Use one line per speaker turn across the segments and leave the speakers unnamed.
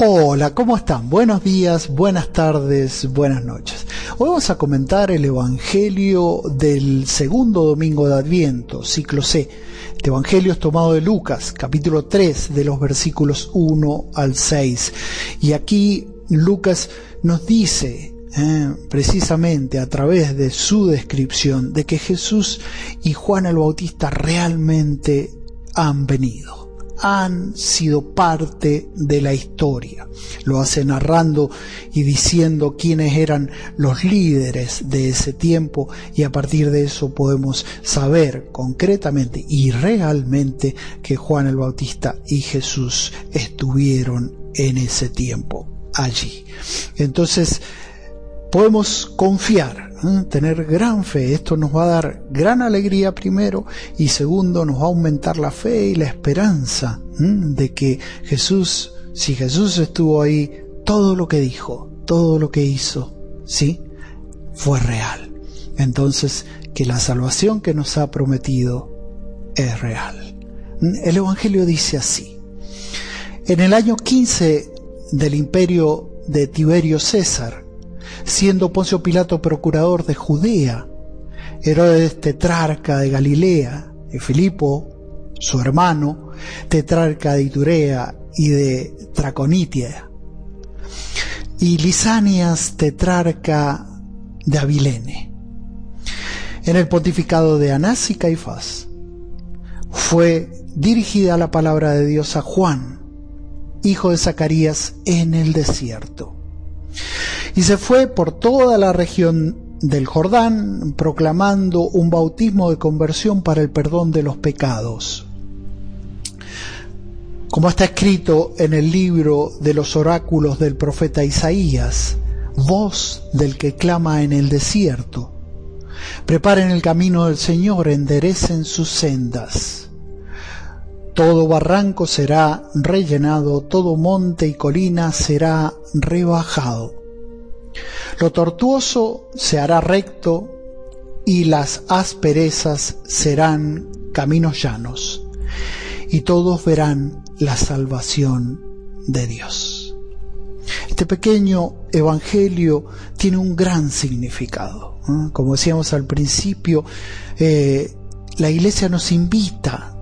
Hola, ¿cómo están? Buenos días, buenas tardes, buenas noches. Hoy vamos a comentar el Evangelio del segundo domingo de Adviento, ciclo C. Este Evangelio es tomado de Lucas, capítulo 3, de los versículos 1 al 6. Y aquí Lucas nos dice, eh, precisamente a través de su descripción, de que Jesús y Juan el Bautista realmente han venido han sido parte de la historia. Lo hace narrando y diciendo quiénes eran los líderes de ese tiempo y a partir de eso podemos saber concretamente y realmente que Juan el Bautista y Jesús estuvieron en ese tiempo allí. Entonces, podemos confiar. Tener gran fe. Esto nos va a dar gran alegría primero y segundo nos va a aumentar la fe y la esperanza de que Jesús, si Jesús estuvo ahí, todo lo que dijo, todo lo que hizo, sí, fue real. Entonces, que la salvación que nos ha prometido es real. El Evangelio dice así. En el año 15 del imperio de Tiberio César, siendo Poncio Pilato procurador de Judea, Herodes tetrarca de Galilea, y Filipo, su hermano, tetrarca de Iturea y de Traconitia, y Lisanias tetrarca de Abilene. En el pontificado de Anás y Caifás fue dirigida la palabra de Dios a Juan, hijo de Zacarías, en el desierto y se fue por toda la región del Jordán proclamando un bautismo de conversión para el perdón de los pecados. Como está escrito en el libro de los oráculos del profeta Isaías, voz del que clama en el desierto, preparen el camino del Señor, enderecen sus sendas. Todo barranco será rellenado, todo monte y colina será rebajado. Lo tortuoso se hará recto y las asperezas serán caminos llanos, y todos verán la salvación de Dios. Este pequeño evangelio tiene un gran significado. Como decíamos al principio, eh, la iglesia nos invita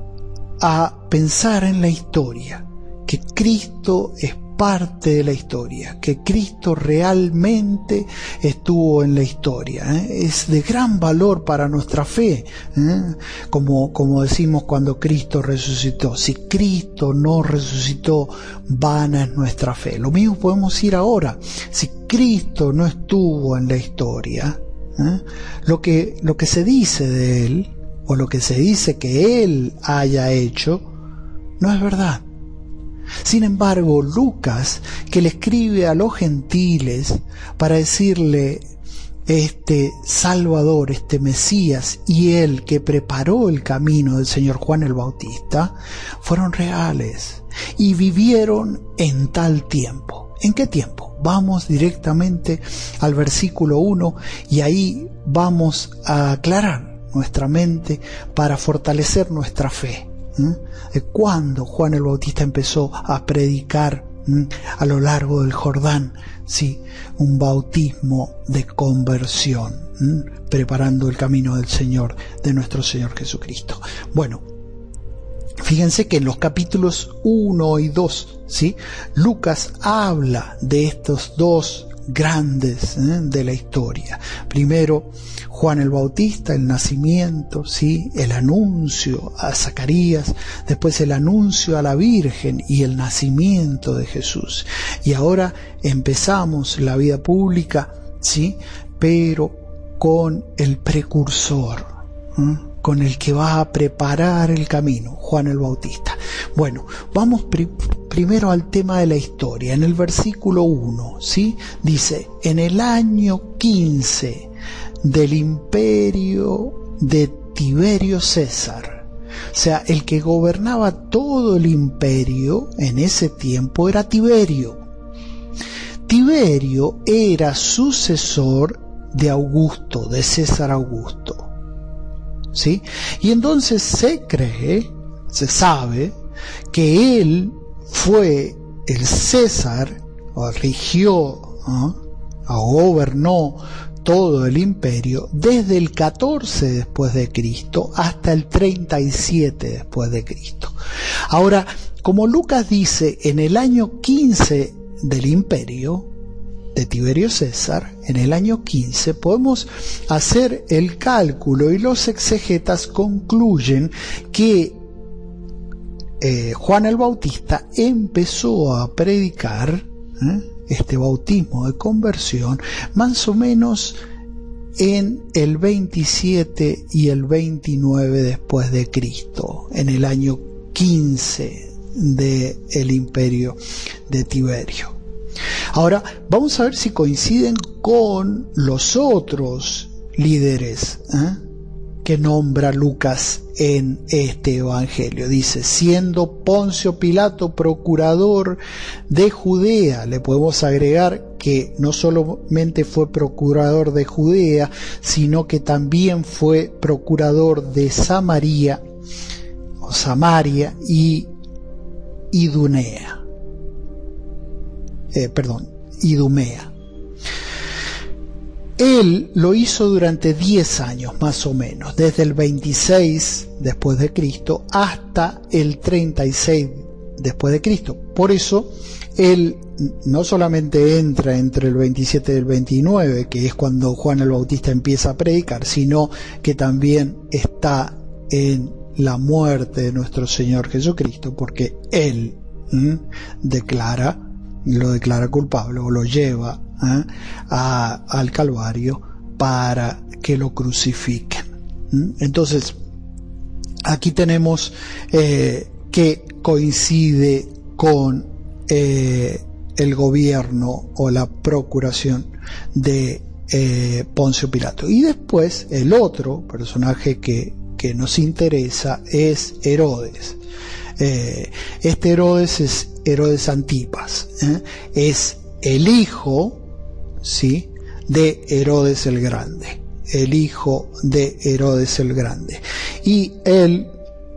a pensar en la historia, que Cristo es parte de la historia, que Cristo realmente estuvo en la historia. ¿eh? Es de gran valor para nuestra fe, ¿eh? como, como decimos cuando Cristo resucitó. Si Cristo no resucitó, vana es nuestra fe. Lo mismo podemos decir ahora. Si Cristo no estuvo en la historia, ¿eh? lo, que, lo que se dice de Él, o lo que se dice que Él haya hecho, no es verdad. Sin embargo, Lucas, que le escribe a los gentiles para decirle, este Salvador, este Mesías y el que preparó el camino del Señor Juan el Bautista, fueron reales y vivieron en tal tiempo. ¿En qué tiempo? Vamos directamente al versículo 1 y ahí vamos a aclarar nuestra mente para fortalecer nuestra fe de cuando Juan el Bautista empezó a predicar a lo largo del Jordán, sí, un bautismo de conversión, preparando el camino del Señor, de nuestro Señor Jesucristo. Bueno, fíjense que en los capítulos 1 y 2, sí, Lucas habla de estos dos grandes ¿eh? de la historia. Primero, Juan el Bautista, el nacimiento, ¿sí? el anuncio a Zacarías, después el anuncio a la Virgen y el nacimiento de Jesús. Y ahora empezamos la vida pública, ¿sí? pero con el precursor. Con el que va a preparar el camino, Juan el Bautista. Bueno, vamos primero al tema de la historia. En el versículo 1, ¿sí? Dice, en el año 15 del imperio de Tiberio César, o sea, el que gobernaba todo el imperio en ese tiempo era Tiberio. Tiberio era sucesor de Augusto, de César Augusto. ¿Sí? Y entonces se cree, se sabe, que él fue el César rigió gobernó todo el imperio desde el 14 después de Cristo hasta el 37 después de Cristo. Ahora, como Lucas dice, en el año 15 del imperio de Tiberio César, en el año 15, podemos hacer el cálculo y los exegetas concluyen que eh, Juan el Bautista empezó a predicar ¿eh? este bautismo de conversión más o menos en el 27 y el 29 después de Cristo, en el año 15 del el imperio de Tiberio. Ahora, vamos a ver si coinciden con los otros líderes ¿eh? que nombra Lucas en este Evangelio. Dice, siendo Poncio Pilato procurador de Judea, le podemos agregar que no solamente fue procurador de Judea, sino que también fue procurador de Samaria, o Samaria y Idunea. Eh, perdón, Idumea. Él lo hizo durante 10 años más o menos, desde el 26 después de Cristo hasta el 36 después de Cristo. Por eso él no solamente entra entre el 27 y el 29, que es cuando Juan el Bautista empieza a predicar, sino que también está en la muerte de nuestro Señor Jesucristo, porque él declara, lo declara culpable o lo lleva ¿eh? al Calvario para que lo crucifiquen. Entonces, aquí tenemos eh, que coincide con eh, el gobierno o la procuración de Poncio Pilato. Y después el otro personaje que, que nos interesa es Herodes. Este Herodes es Herodes Antipas, es el hijo ¿sí? de Herodes el Grande, el hijo de Herodes el Grande. Y él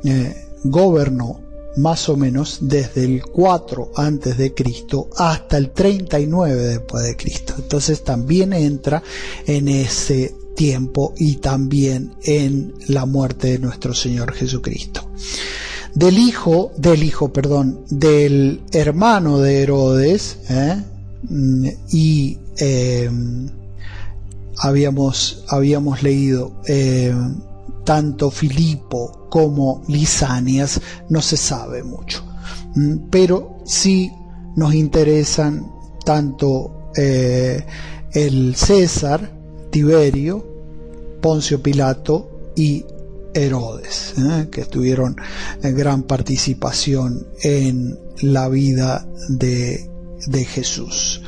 eh, gobernó más o menos desde el 4 antes de Cristo hasta el 39 después de Cristo. Entonces también entra en ese tiempo y también en la muerte de nuestro Señor Jesucristo. Del hijo, del hijo, perdón, del hermano de Herodes, ¿eh? Mm, y eh, habíamos, habíamos leído eh, tanto Filipo como Lisanias, no se sabe mucho, mm, pero sí nos interesan tanto eh, el César, Tiberio, Poncio Pilato y Herodes, que tuvieron gran participación en la vida de de Jesús.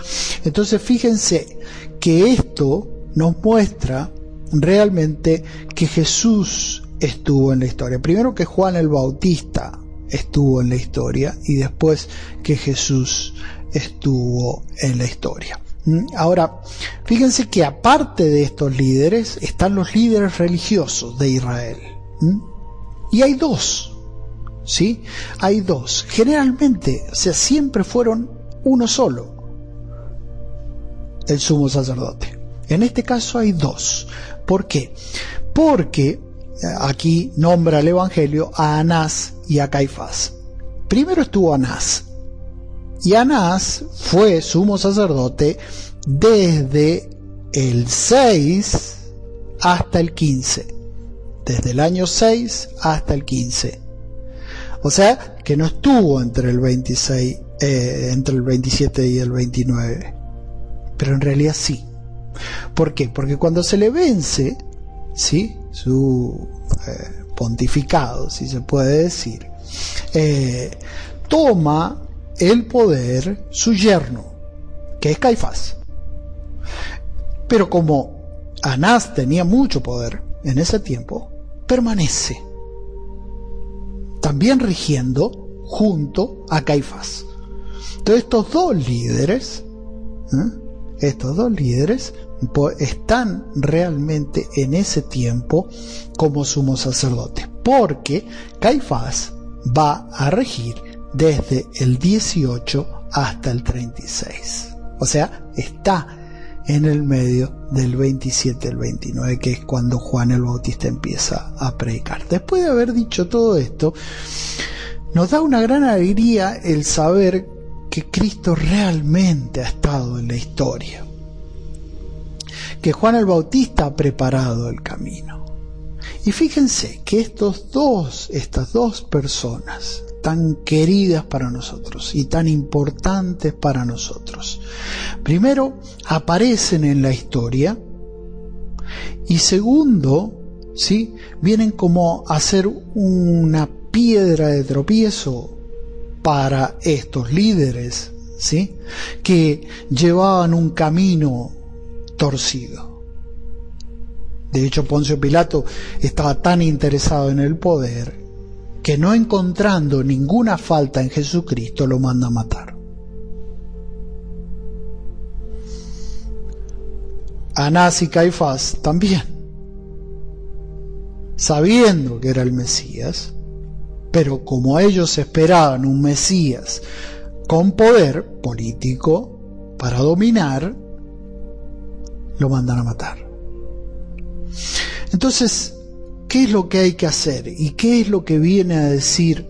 Entonces fíjense que esto nos muestra realmente que Jesús estuvo en la historia. Primero que Juan el Bautista estuvo en la historia y después que Jesús estuvo en la historia. ¿Mm? Ahora, fíjense que aparte de estos líderes están los líderes religiosos de Israel. ¿Mm? Y hay dos, ¿sí? Hay dos. Generalmente, o sea, siempre fueron uno solo, el sumo sacerdote. En este caso hay dos. ¿Por qué? Porque eh, aquí nombra el Evangelio a Anás y a Caifás. Primero estuvo Anás. Y Anás fue sumo sacerdote desde el 6 hasta el 15. Desde el año 6 hasta el 15. O sea que no estuvo entre el 26 eh, entre el 27 y el 29. Pero en realidad sí. ¿Por qué? Porque cuando se le vence, ¿sí? Su eh, pontificado, si se puede decir, eh, toma el poder su yerno, que es Caifás. Pero como Anás tenía mucho poder en ese tiempo, permanece también rigiendo junto a Caifás. Entonces estos dos líderes, ¿eh? estos dos líderes están realmente en ese tiempo como sumo sacerdote, porque Caifás va a regir desde el 18 hasta el 36. O sea, está en el medio del 27 al 29, que es cuando Juan el Bautista empieza a predicar. Después de haber dicho todo esto, nos da una gran alegría el saber que Cristo realmente ha estado en la historia, que Juan el Bautista ha preparado el camino. Y fíjense que estos dos, estas dos personas, tan queridas para nosotros y tan importantes para nosotros. Primero, aparecen en la historia y segundo, ¿sí? vienen como a ser una piedra de tropiezo para estos líderes, ¿sí? que llevaban un camino torcido. De hecho, Poncio Pilato estaba tan interesado en el poder que no encontrando ninguna falta en Jesucristo lo manda a matar. Anás y Caifás también, sabiendo que era el Mesías, pero como ellos esperaban un Mesías con poder político para dominar, lo mandan a matar. Entonces, ¿Qué es lo que hay que hacer? ¿Y qué es lo que viene a decir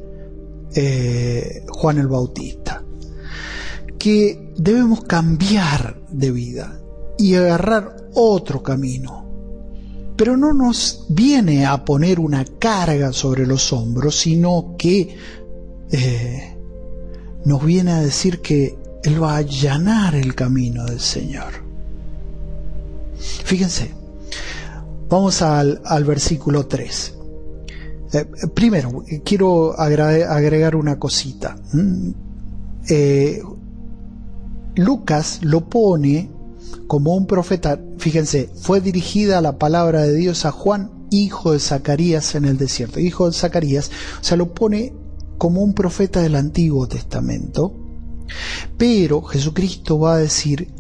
eh, Juan el Bautista? Que debemos cambiar de vida y agarrar otro camino. Pero no nos viene a poner una carga sobre los hombros, sino que eh, nos viene a decir que Él va a allanar el camino del Señor. Fíjense, Vamos al, versículo 3. Eh, primero, quiero agregar una cosita. Mm. Eh, Lucas lo pone como un profeta, fíjense, fue dirigida la palabra de Dios a Juan, hijo de Zacarías en el desierto. Hijo de Zacarías, o sea, lo pone como un profeta del Antiguo Testamento, pero Jesucristo va a decir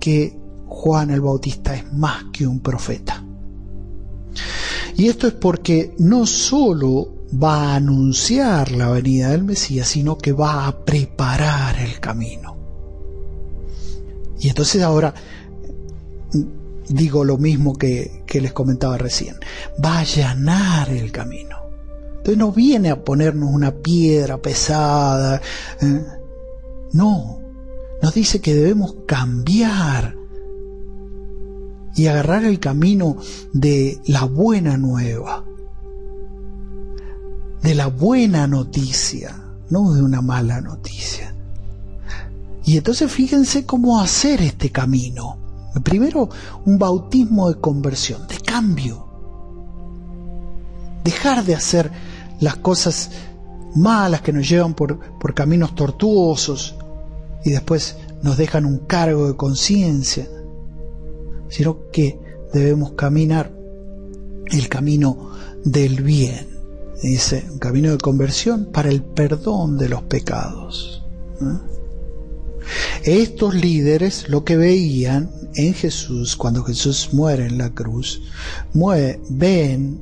que Juan el Bautista es más que un profeta. Y esto es porque no solo va a anunciar la venida del Mesías, sino que va a preparar el camino. Y entonces ahora digo lo mismo que, les comentaba recién, va a allanar el camino. Entonces no viene a ponernos una piedra pesada, ¿eh? no, nos dice que debemos cambiar y agarrar el camino de la buena nueva, de la buena noticia, no de una mala noticia. Y entonces fíjense cómo hacer este camino. Primero, un bautismo de conversión, de cambio. Dejar de hacer las cosas malas que nos llevan por, por caminos tortuosos y después nos dejan un cargo de conciencia sino que debemos caminar el camino del bien. Dice, un camino de conversión para el perdón de los pecados. Estos líderes lo que veían en Jesús, cuando Jesús muere en la cruz, ven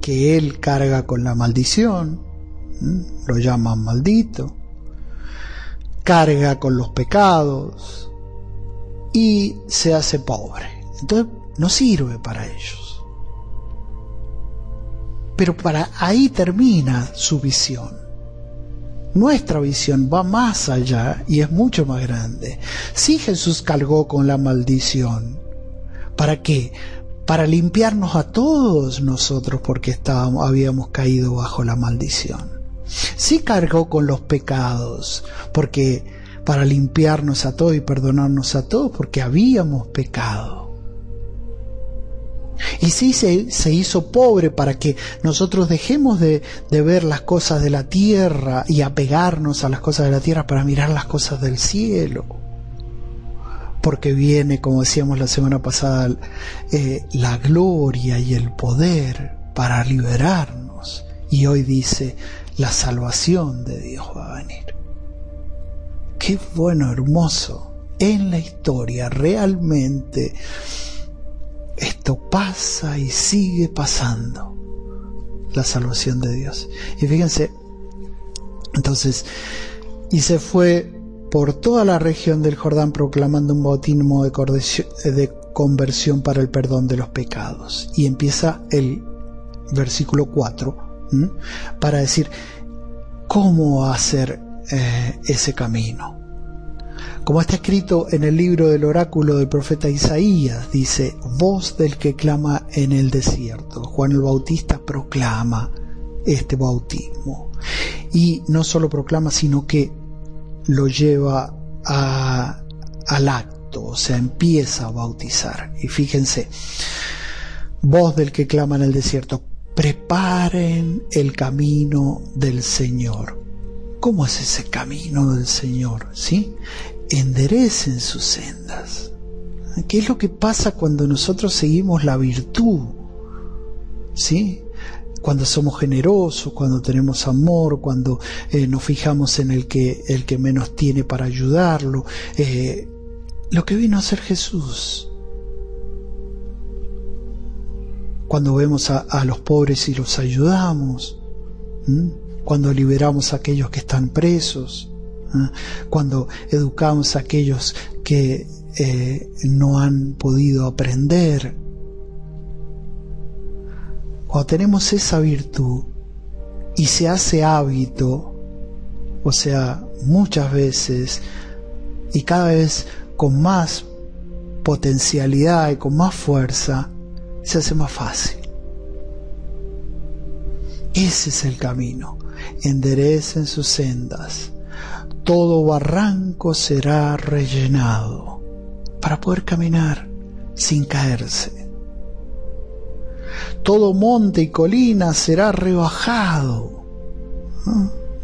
que Él carga con la maldición, lo llaman maldito, carga con los pecados, y se hace pobre. Entonces no sirve para ellos. Pero para ahí termina su visión. Nuestra visión va más allá y es mucho más grande. Si Jesús cargó con la maldición, ¿para qué? Para limpiarnos a todos nosotros porque estábamos, habíamos caído bajo la maldición. Sí cargó con los pecados, porque para limpiarnos a todos y perdonarnos a todos porque habíamos pecado. Y sí se, hizo pobre para que nosotros dejemos de, de, ver las cosas de la tierra y apegarnos a las cosas de la tierra para mirar las cosas del cielo. Porque viene, como decíamos la semana pasada, eh, la gloria y el poder para liberarnos. Y hoy dice, la salvación de Dios va a venir qué bueno, hermoso. En la historia realmente esto pasa y sigue pasando. La salvación de Dios. Y fíjense, entonces, y se fue por toda la región del Jordán proclamando un bautismo de conversión para el perdón de los pecados. Y empieza el versículo 4 para decir cómo hacer eh, ese camino. Como está escrito en el libro del oráculo del profeta Isaías, dice, voz del que clama en el desierto. Juan el Bautista proclama este bautismo. Y no solo proclama, sino que lo lleva al acto, o sea, empieza a bautizar. Y fíjense, voz del que clama en el desierto, preparen el camino del Señor. ¿Cómo es ese camino del Señor? ¿Sí? Enderecen sus sendas. ¿Qué es lo que pasa cuando nosotros seguimos la virtud? ¿Sí? Cuando somos generosos, cuando tenemos amor, cuando eh, nos fijamos en el que, el que menos tiene para ayudarlo. Eh, lo que vino a ser Jesús. cuando vemos a, los pobres y los ayudamos, cuando liberamos a aquellos que están presos, cuando educamos a aquellos que eh, no han podido aprender. Cuando tenemos esa virtud y se hace hábito, o sea, muchas veces y cada vez con más potencialidad y con más fuerza, se hace más fácil. Ese es el camino. Enderecen sus sendas. Todo barranco será rellenado para poder caminar sin caerse. Todo monte y colina será rebajado.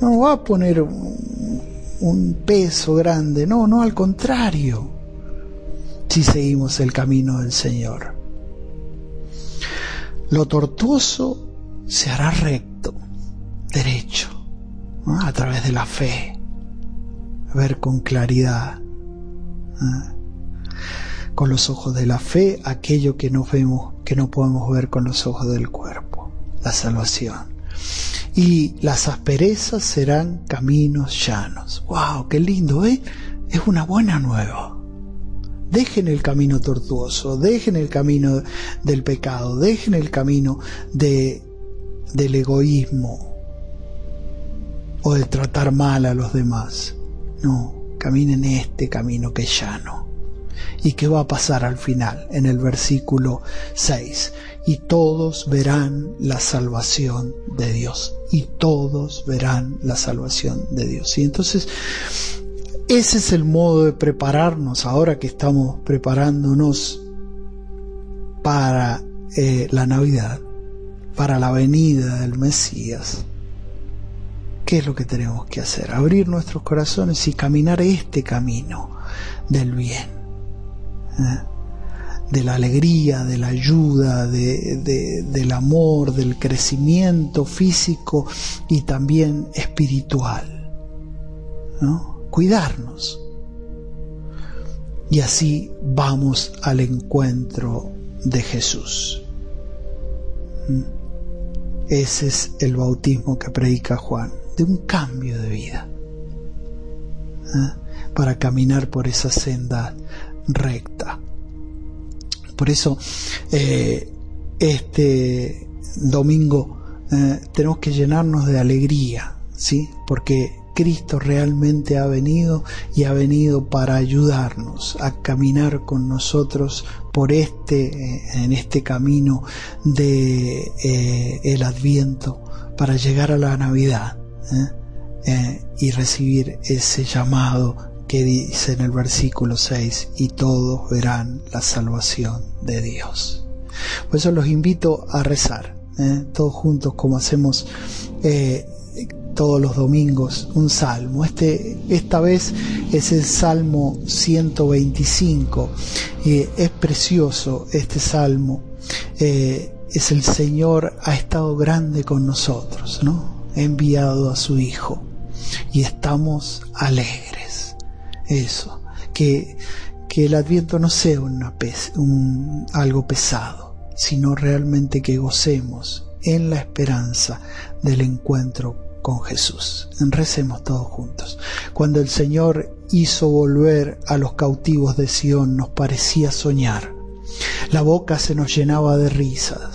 No, va a poner un peso grande, no, no, al contrario, si seguimos el camino del Señor. Lo tortuoso se hará recto, derecho, a través de la fe, ver con claridad, con los ojos de la fe aquello que no vemos, que no podemos ver con los ojos del cuerpo, la salvación. Y las asperezas serán caminos llanos. ¡Wow! ¡Qué lindo! ¿eh? Es una buena nueva. Dejen el camino tortuoso, dejen el camino del pecado, dejen el camino de, del egoísmo o de tratar mal a los demás. No, caminen este camino que es llano. ¿Y qué va a pasar al final? En el versículo 6. Y todos verán la salvación de Dios. Y todos verán la salvación de Dios. Y entonces ese es el modo de prepararnos ahora que estamos preparándonos para eh, la Navidad, para la venida del Mesías. ¿Qué es lo que tenemos que hacer? Abrir nuestros corazones y caminar este camino del bien, ¿eh? de la alegría, de la ayuda, del amor, del crecimiento físico y también espiritual. ¿no? cuidarnos. Y así vamos al encuentro de Jesús. Mm. Ese es el bautismo que predica Juan, de un cambio de vida, ¿eh? para caminar por esa senda recta. Por eso, eh, este domingo eh, tenemos que llenarnos de alegría, ¿sí? Porque Cristo realmente ha venido y ha venido para ayudarnos a caminar con nosotros por este en este camino de el Adviento para llegar a la Navidad ¿eh? y recibir ese llamado que dice en el versículo 6 y todos verán la salvación de Dios. Por eso los invito a rezar, todos juntos como hacemos todos los domingos un salmo. Este, esta vez es el Salmo 125. y es precioso este salmo. Eh, es el Señor ha estado grande con nosotros, ¿no? Enviado a su Hijo y estamos alegres. Eso, que, que el Adviento no sea un, algo pesado, sino realmente que gocemos en la esperanza del encuentro con Jesús. Recemos todos juntos. Cuando el Señor hizo volver a los cautivos de Sión nos parecía soñar. La boca se nos llenaba de risas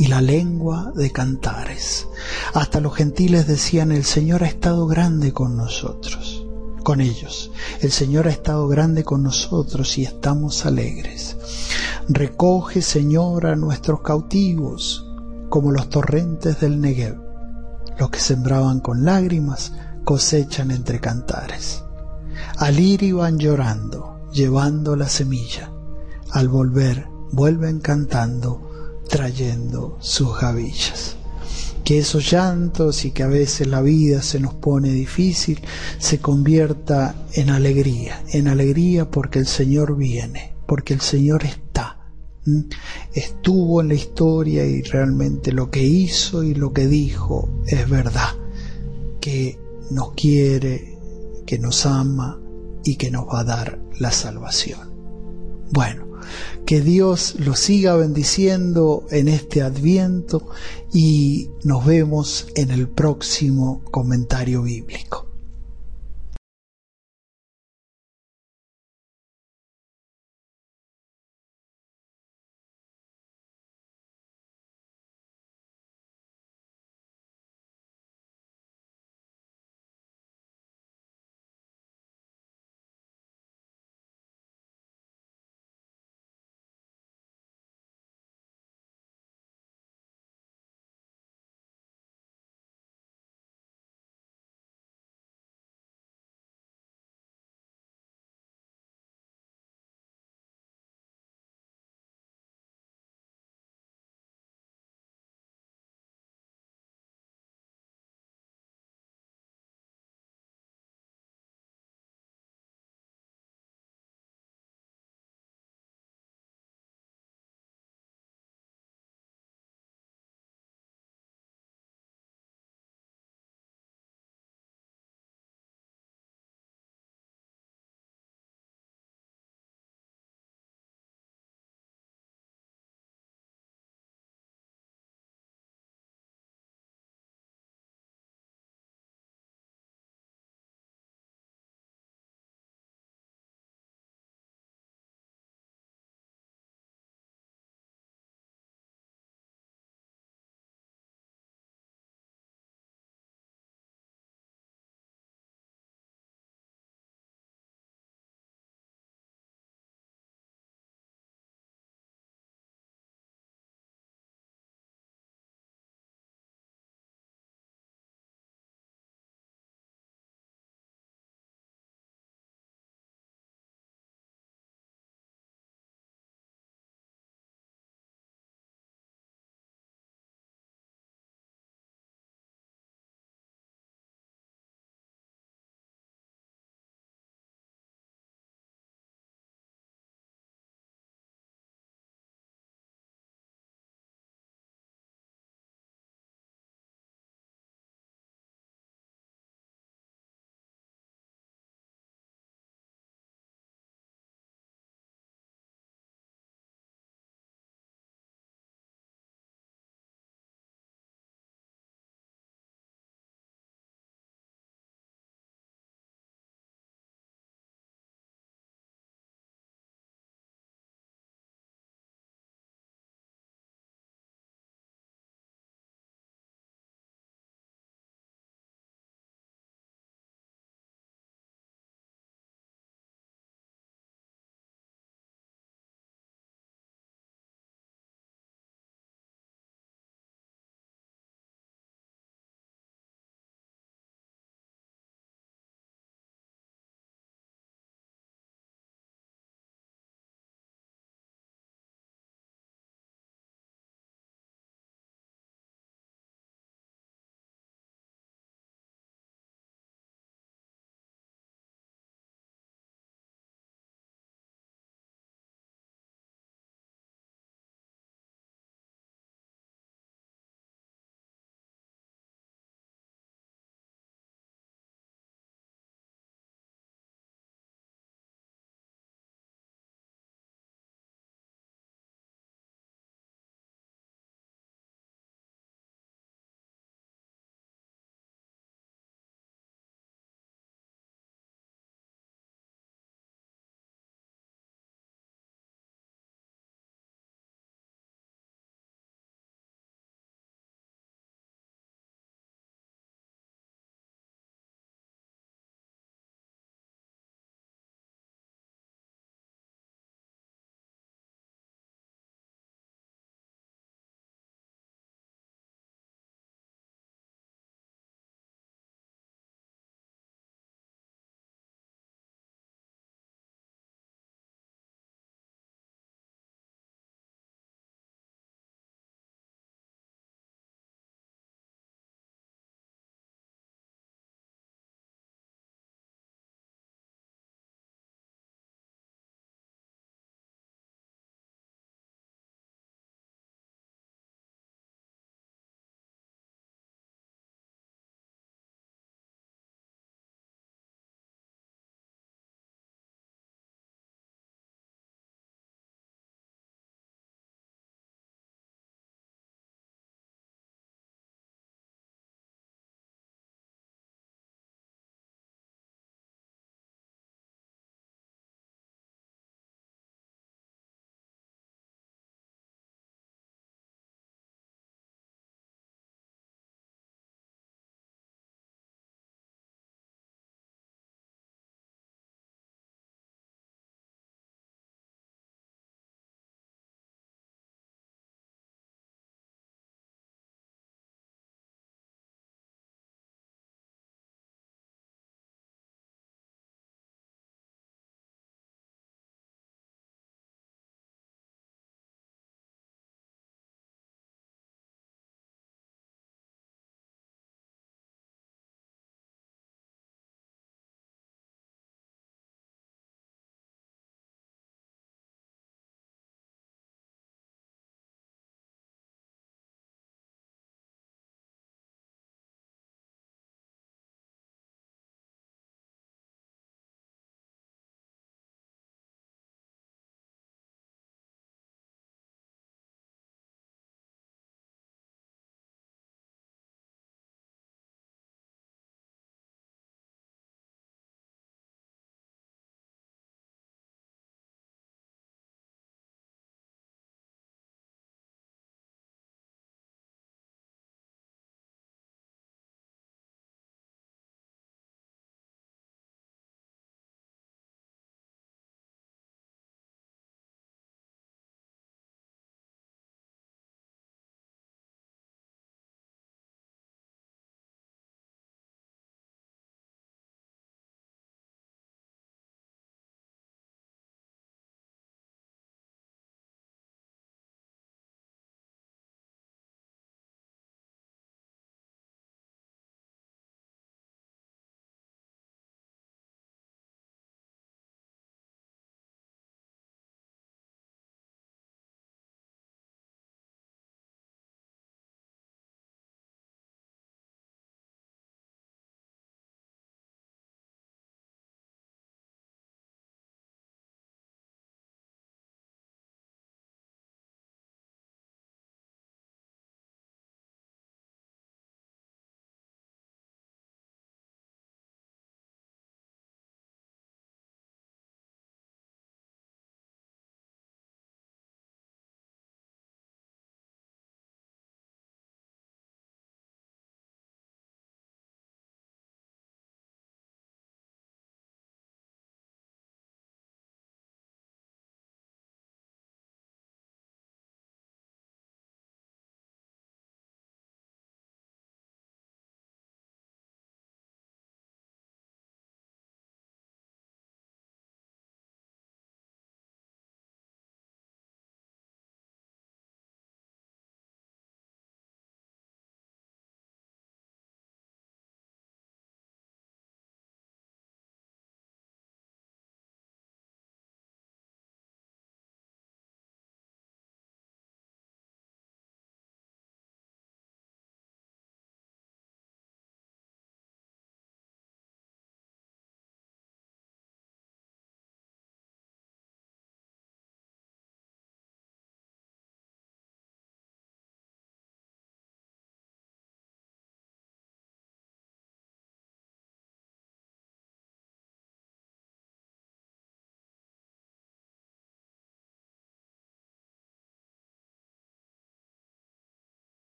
y la lengua de cantares. Hasta los gentiles decían, el Señor ha estado grande con nosotros, con ellos. El Señor ha estado grande con nosotros y estamos alegres. Recoge, Señor, a nuestros cautivos como los torrentes del Negev. Los que sembraban con lágrimas cosechan entre cantares. Al ir iban llorando, llevando la semilla. Al volver, vuelven cantando, trayendo sus gavillas. Que esos llantos y que a veces la vida se nos pone difícil, se convierta en alegría, en alegría porque el Señor viene, porque el Señor está estuvo en la historia y realmente lo que hizo y lo que dijo es verdad, que nos quiere, que nos ama y que nos va a dar la salvación. Bueno, que Dios lo siga bendiciendo en este adviento y nos vemos en el próximo comentario bíblico.